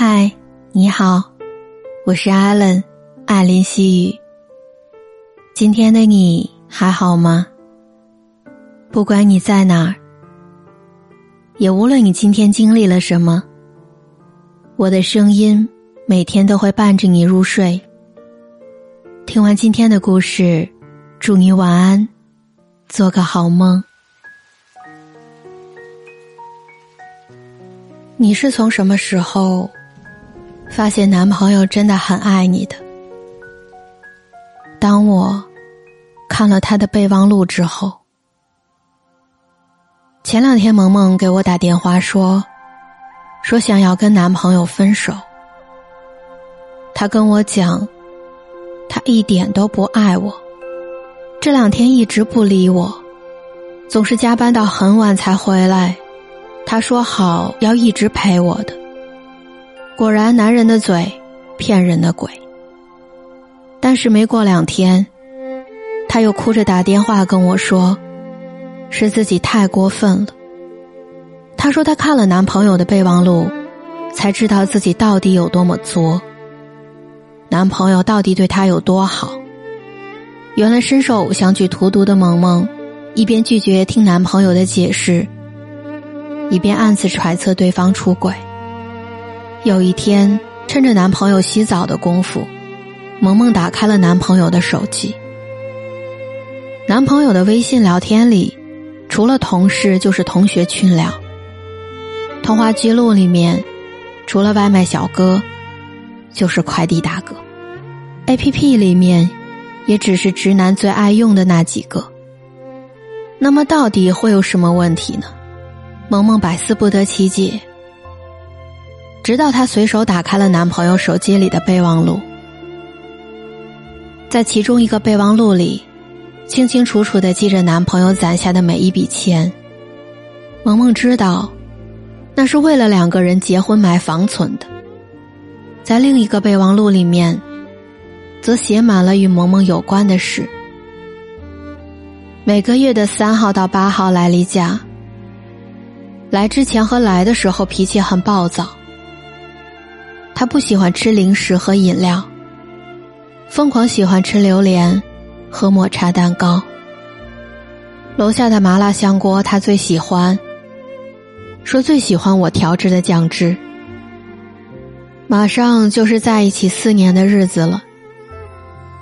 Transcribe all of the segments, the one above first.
嗨，你好，我是艾伦，艾琳细雨。今天的你还好吗？不管你在哪儿，也无论你今天经历了什么，我的声音每天都会伴着你入睡。听完今天的故事，祝你晚安，做个好梦。你是从什么时候？发现男朋友真的很爱你的。当我看了他的备忘录之后，前两天萌萌给我打电话说，说想要跟男朋友分手。他跟我讲，他一点都不爱我，这两天一直不理我，总是加班到很晚才回来。他说好要一直陪我的。果然，男人的嘴，骗人的鬼。但是没过两天，他又哭着打电话跟我说，是自己太过分了。他说他看了男朋友的备忘录，才知道自己到底有多么作。男朋友到底对他有多好？原来深受偶像剧荼毒的萌萌，一边拒绝听男朋友的解释，一边暗自揣测对方出轨。有一天，趁着男朋友洗澡的功夫，萌萌打开了男朋友的手机。男朋友的微信聊天里，除了同事就是同学群聊。通话记录里面，除了外卖小哥，就是快递大哥。A P P 里面，也只是直男最爱用的那几个。那么，到底会有什么问题呢？萌萌百思不得其解。直到她随手打开了男朋友手机里的备忘录，在其中一个备忘录里，清清楚楚的记着男朋友攒下的每一笔钱。萌萌知道，那是为了两个人结婚买房存的。在另一个备忘录里面，则写满了与萌萌有关的事。每个月的三号到八号来例假，来之前和来的时候脾气很暴躁。他不喜欢吃零食和饮料，疯狂喜欢吃榴莲和抹茶蛋糕。楼下的麻辣香锅他最喜欢，说最喜欢我调制的酱汁。马上就是在一起四年的日子了，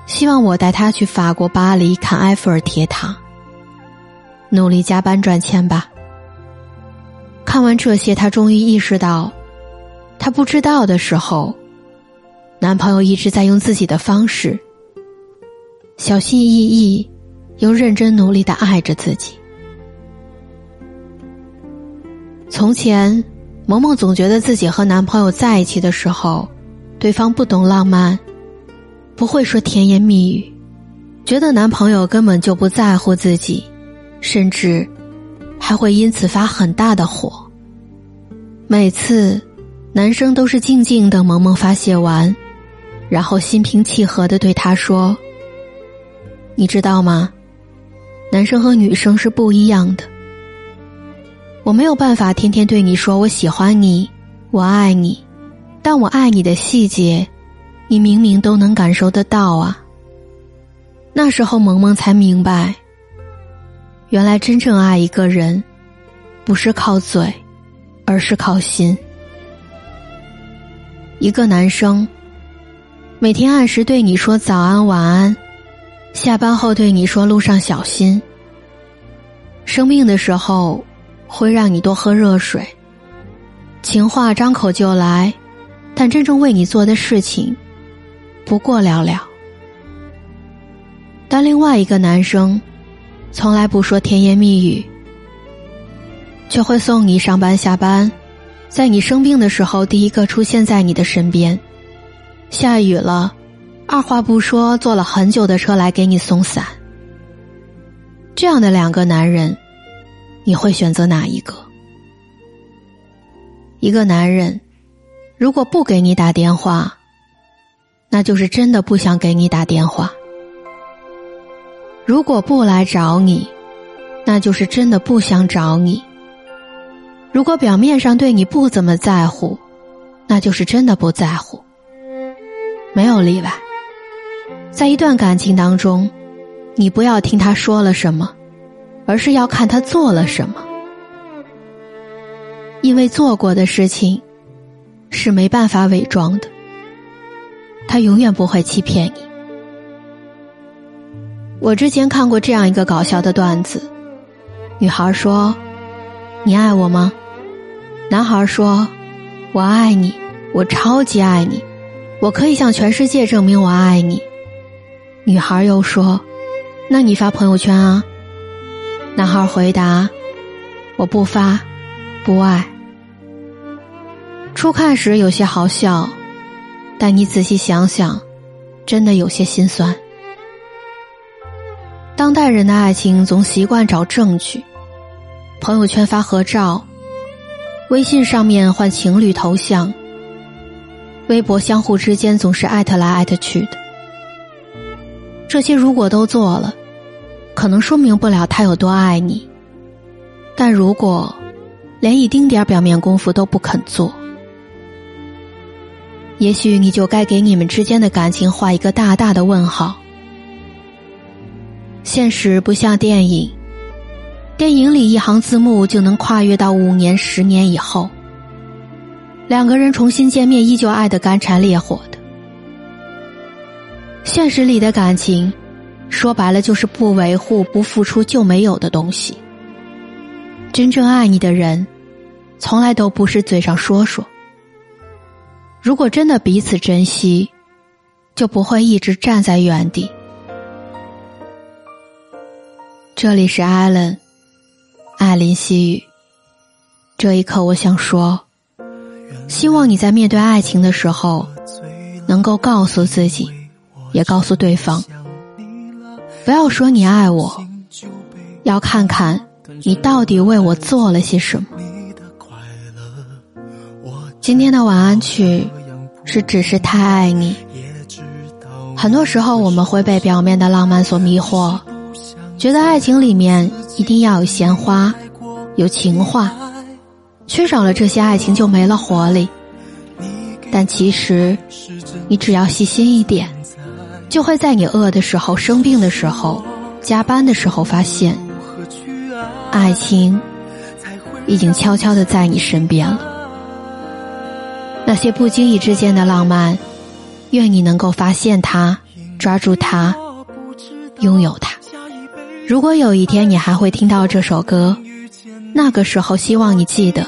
希望我带他去法国巴黎看埃菲尔铁塔，努力加班赚钱吧。看完这些，他终于意识到。她不知道的时候，男朋友一直在用自己的方式，小心翼翼又认真努力的爱着自己。从前，萌萌总觉得自己和男朋友在一起的时候，对方不懂浪漫，不会说甜言蜜语，觉得男朋友根本就不在乎自己，甚至还会因此发很大的火。每次。男生都是静静等萌萌发泄完，然后心平气和的对他说：“你知道吗？男生和女生是不一样的。我没有办法天天对你说我喜欢你，我爱你，但我爱你的细节，你明明都能感受得到啊。”那时候萌萌才明白，原来真正爱一个人，不是靠嘴，而是靠心。一个男生，每天按时对你说早安晚安，下班后对你说路上小心。生病的时候，会让你多喝热水。情话张口就来，但真正为你做的事情，不过寥寥。但另外一个男生，从来不说甜言蜜语，却会送你上班下班。在你生病的时候，第一个出现在你的身边；下雨了，二话不说坐了很久的车来给你送伞。这样的两个男人，你会选择哪一个？一个男人如果不给你打电话，那就是真的不想给你打电话；如果不来找你，那就是真的不想找你。如果表面上对你不怎么在乎，那就是真的不在乎。没有例外。在一段感情当中，你不要听他说了什么，而是要看他做了什么。因为做过的事情是没办法伪装的，他永远不会欺骗你。我之前看过这样一个搞笑的段子，女孩说：“你爱我吗？”男孩说：“我爱你，我超级爱你，我可以向全世界证明我爱你。”女孩又说：“那你发朋友圈啊？”男孩回答：“我不发，不爱。”初看时有些好笑，但你仔细想想，真的有些心酸。当代人的爱情总习惯找证据，朋友圈发合照，微信上面换情侣头像，微博相互之间总是艾特来艾特去的。这些如果都做了，可能说明不了他有多爱你，但如果连一丁点表面功夫都不肯做。也许你就该给你们之间的感情画一个大大的问号。现实不像电影，电影里一行字幕就能跨越到五年、十年以后，两个人重新见面依旧爱得干柴烈火的。现实里的感情，说白了就是不维护、不付出就没有的东西。真正爱你的人，从来都不是嘴上说说。如果真的彼此珍惜，就不会一直站在原地。这里是艾伦，艾琳细语。这一刻，我想说，希望你在面对爱情的时候，能够告诉自己，也告诉对方，不要说你爱我，要看看你到底为我做了些什么。今天的晚安曲是只是太爱你。很多时候我们会被表面的浪漫所迷惑，觉得爱情里面一定要有鲜花，有情话，缺少了这些爱情就没了活力。但其实，你只要细心一点，就会在你饿的时候、生病的时候、加班的时候发现，爱情已经悄悄的在你身边了。那些不经意之间的浪漫，愿你能够发现它，抓住它，拥有它。如果有一天你还会听到这首歌，那个时候希望你记得，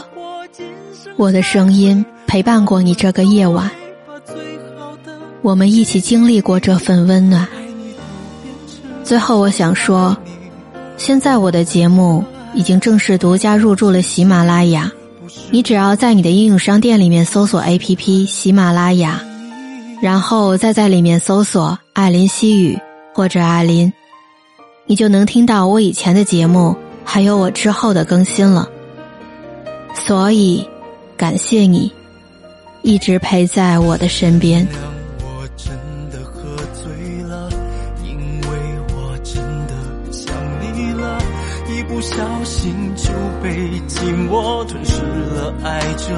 我的声音陪伴过你这个夜晚，我们一起经历过这份温暖。最后我想说，现在我的节目已经正式独家入驻了喜马拉雅。你只要在你的应用商店里面搜索 APP 喜马拉雅，然后再在里面搜索艾琳西语或者艾琳，你就能听到我以前的节目，还有我之后的更新了。所以，感谢你一直陪在我的身边。不小心就被寂寞吞噬了，爱着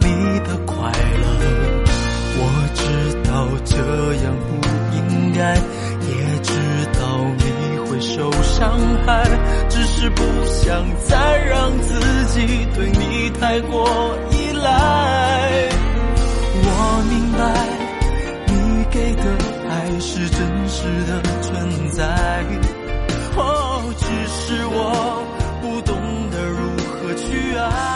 你的快乐。我知道这样不应该，想再让自己对你太过依赖，我明白你给的爱是真实的存在，哦，只是我不懂得如何去爱。